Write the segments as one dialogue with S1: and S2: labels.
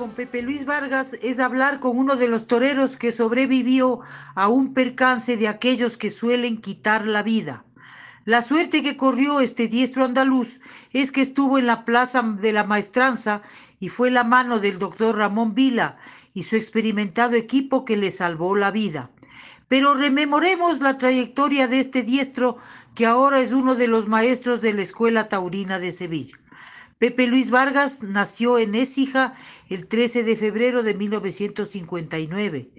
S1: Con Pepe Luis Vargas es hablar con uno de los toreros que sobrevivió a un percance de aquellos que suelen quitar la vida. La suerte que corrió este diestro andaluz es que estuvo en la plaza de la maestranza y fue la mano del doctor Ramón Vila y su experimentado equipo que le salvó la vida. Pero rememoremos la trayectoria de este diestro que ahora es uno de los maestros de la Escuela Taurina de Sevilla. Pepe Luis Vargas nació en Écija el 13 de febrero de 1959.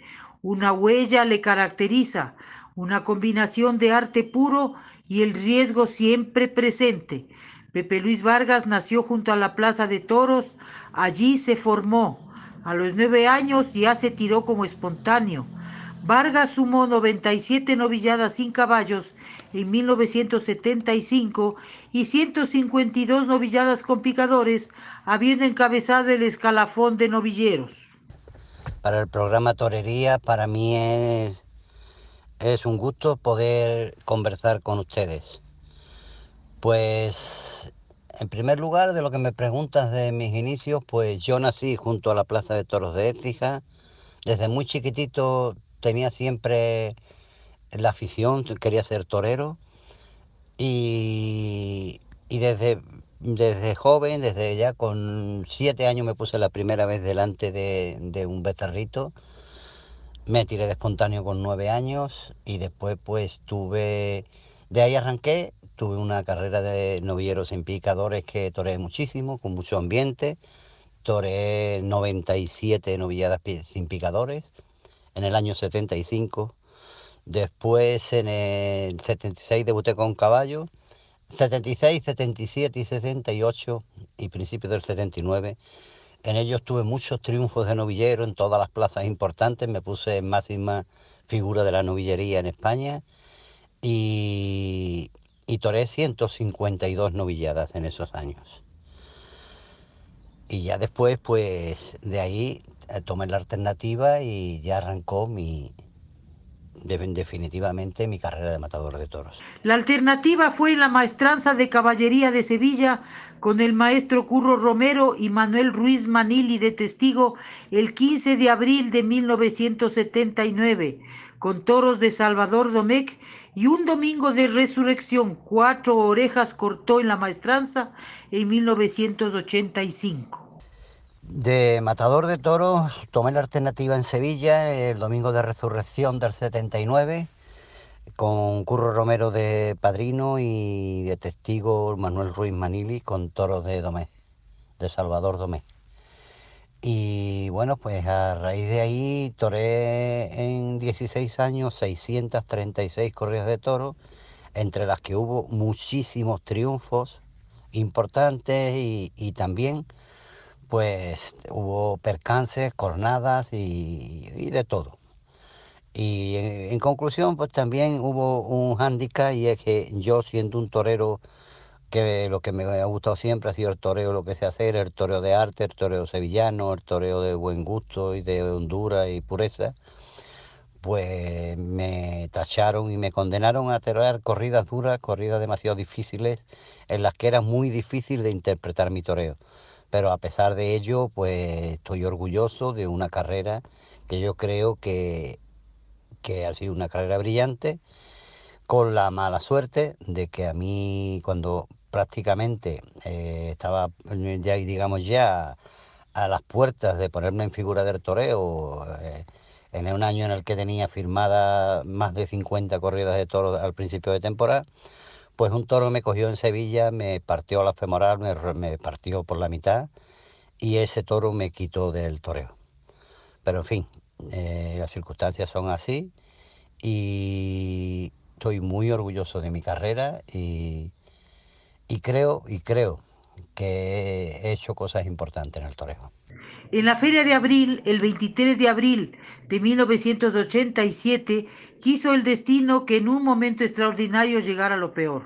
S1: Una huella le caracteriza, una combinación de arte puro y el riesgo siempre presente. Pepe Luis Vargas nació junto a la Plaza de Toros, allí se formó. A los nueve años ya se tiró como espontáneo. Vargas sumó 97 novilladas sin caballos en 1975 y 152 novilladas con picadores, habiendo encabezado el escalafón de novilleros.
S2: Para el programa Torería, para mí es, un gusto poder conversar con ustedes. Pues, en primer lugar, de lo que me preguntas de mis inicios, pues yo nací junto a la Plaza de Toros de Écija. Desde muy chiquitito tenía siempre la afición, quería ser torero y, desde, desde joven, desde ya con siete años me puse la primera vez delante de, de un becerrito, me tiré de espontáneo con nueve años y después pues tuve, de ahí arranqué, tuve una carrera de novilleros en picadores que toreé muchísimo, con mucho ambiente, toreé 97 novilladas sin picadores en el año 75. Después en el 76 debuté con caballo. 76, 77 y 78 y principios del 79. En ellos tuve muchos triunfos de novillero en todas las plazas importantes. Me puse en máxima figura de la novillería en España y, y toré 152 novilladas en esos años. Y ya después, pues de ahí tomé la alternativa y ya arrancó mi, definitivamente mi carrera de matador de toros.
S1: La alternativa fue la maestranza de caballería de Sevilla con el maestro Curro Romero y Manuel Ruiz Manili de testigo el 15 de abril de 1979 con toros de Salvador Domecq y un domingo de resurrección cuatro orejas cortó en la maestranza en 1985.
S2: De matador de toros tomé la alternativa en Sevilla el domingo de resurrección del 79 con Curro Romero de padrino y de testigo Manuel Ruiz Manili con toros de Domé, de Salvador Domé. Y bueno, pues a raíz de ahí toré en 16 años 636 corridas de toros, entre las que hubo muchísimos triunfos importantes y, y también pues hubo percances, cornadas y, de todo. Y en, conclusión, pues también hubo un hándicap y es que yo siendo un torero que lo que me ha gustado siempre ha sido el toreo, lo que sé hacer, el toreo de arte, el toreo sevillano, el toreo de buen gusto y de hondura y pureza, pues me tacharon y me condenaron a torear corridas duras, corridas demasiado difíciles, en las que era muy difícil de interpretar mi toreo pero a pesar de ello, pues estoy orgulloso de una carrera que yo creo que, que ha sido una carrera brillante, con la mala suerte de que a mí cuando prácticamente eh, estaba ya, digamos ya a las puertas de ponerme en figura del toreo, eh, en un año en el que tenía firmada más de 50 corridas de toro al principio de temporada, pues un toro me cogió en Sevilla, me partió la femoral, me, partió por la mitad y ese toro me quitó del toreo. Pero en fin, eh, las circunstancias son así y estoy muy orgulloso de mi carrera y, y creo, y creo que he hecho cosas importantes en el toreo.
S1: En la Feria de Abril, el 23 de abril de 1987, quiso el destino que en un momento extraordinario llegara lo peor.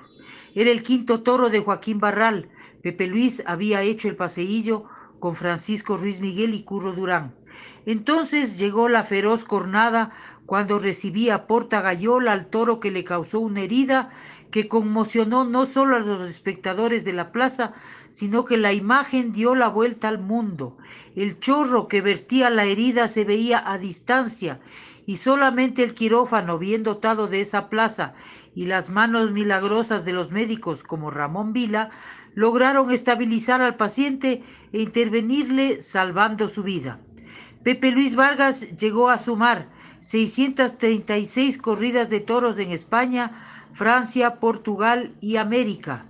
S1: Era el quinto toro de Joaquín Barral. Pepe Luis había hecho el paseillo con Francisco Ruiz Miguel y Curro Durán. Entonces llegó la feroz cornada cuando recibía Porta Gallola al toro que le causó una herida que conmocionó no solo a los espectadores de la plaza, sino que la imagen dio la vuelta al mundo. El chorro que vertía la herida se veía a distancia y solamente el quirófano bien dotado de esa plaza y las manos milagrosas de los médicos como Ramón Vila lograron estabilizar al paciente e intervenirle salvando su vida. Pepe Luis Vargas llegó a sumar 636 corridas de toros en España, Francia, Portugal y América.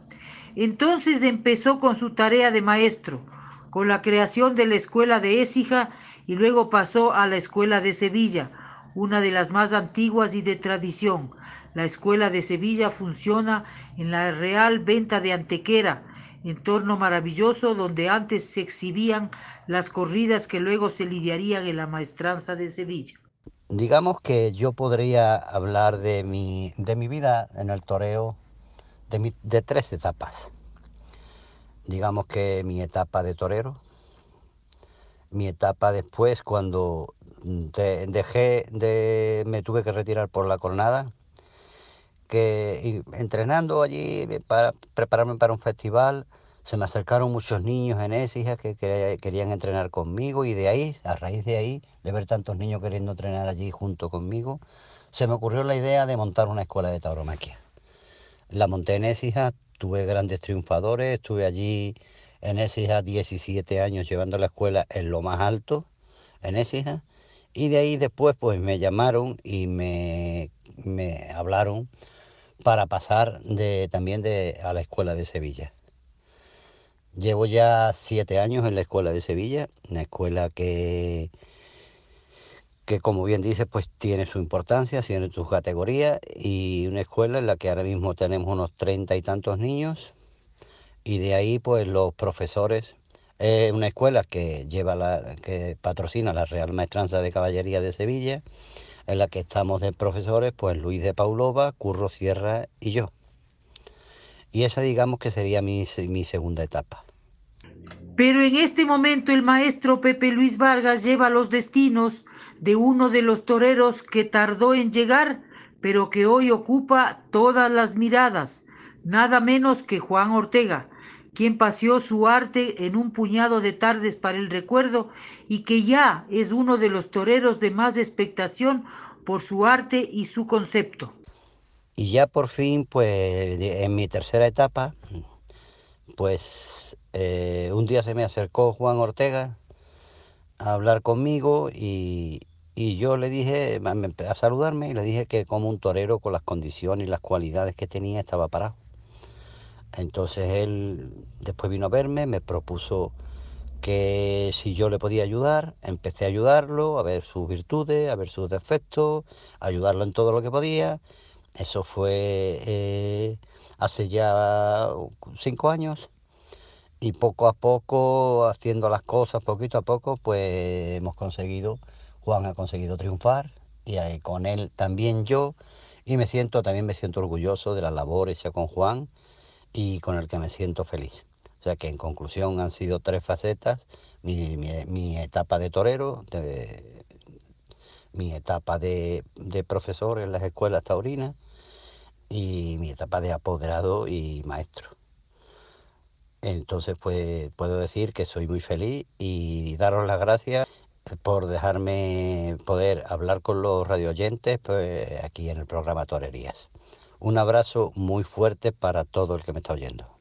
S1: Entonces empezó con su tarea de maestro, con la creación de la escuela de Écija y luego pasó a la escuela de Sevilla, una de las más antiguas y de tradición. La escuela de Sevilla funciona en la Real Venta de Antequera, entorno maravilloso donde antes se exhibían las corridas que luego se lidiarían en la maestranza de Sevilla.
S2: Digamos que yo podría hablar de mi, de mi vida en el toreo de, de tres etapas. Digamos que mi etapa de torero, mi etapa después cuando dejé de, me tuve que retirar por la cornada, que entrenando allí para prepararme para un festival, se me acercaron muchos niños en Écija que querían entrenar conmigo y de ahí, a raíz de ahí, de ver tantos niños queriendo entrenar allí junto conmigo, se me ocurrió la idea de montar una escuela de tauromaquia. La monté en Écija, tuve grandes triunfadores, estuve allí en Écija 17 años llevando la escuela en lo más alto, en Écija, y de ahí después pues me llamaron y me, me hablaron para pasar de, también de, a la escuela de Sevilla. Llevo ya siete años en la escuela de Sevilla, una escuela que, que como bien dice, pues tiene su importancia, tiene su categoría y una escuela en la que ahora mismo tenemos unos treinta y tantos niños y de ahí pues los profesores. Es una escuela que lleva la, que patrocina la Real Maestranza de Caballería de Sevilla, en la que estamos de profesores, pues Luis de Paulova, Curro Sierra y yo. Y esa digamos que sería mi, mi segunda etapa.
S1: Pero en este momento el maestro Pepe Luis Vargas lleva los destinos de uno de los toreros que tardó en llegar, pero que hoy ocupa todas las miradas, nada menos que Juan Ortega, quien paseó su arte en un puñado de tardes para el recuerdo y que ya es uno de los toreros de más expectación por su arte y su concepto.
S2: Y ya por fin, pues en mi tercera etapa, pues eh, un día se me acercó Juan Ortega a hablar conmigo y, yo le dije, a saludarme y le dije que como un torero con las condiciones y las cualidades que tenía estaba parado. Entonces él después vino a verme, me propuso que si yo le podía ayudar, empecé a ayudarlo, a ver sus virtudes, a ver sus defectos, ayudarlo en todo lo que podía. Eso fue eh, hace ya cinco años. Y poco a poco, haciendo las cosas poquito a poco, pues hemos conseguido, Juan ha conseguido triunfar y con él también yo. Y me siento, también me siento orgulloso de la labor hecha con Juan y con el que me siento feliz. O sea que en conclusión han sido tres facetas, mi, mi, etapa de torero, mi etapa de, de profesor en las escuelas taurinas y mi etapa de apoderado y maestro. Entonces, pues puedo decir que soy muy feliz y daros las gracias por dejarme poder hablar con los radioyentes pues, aquí en el programa Torerías. Un abrazo muy fuerte para todo el que me está oyendo.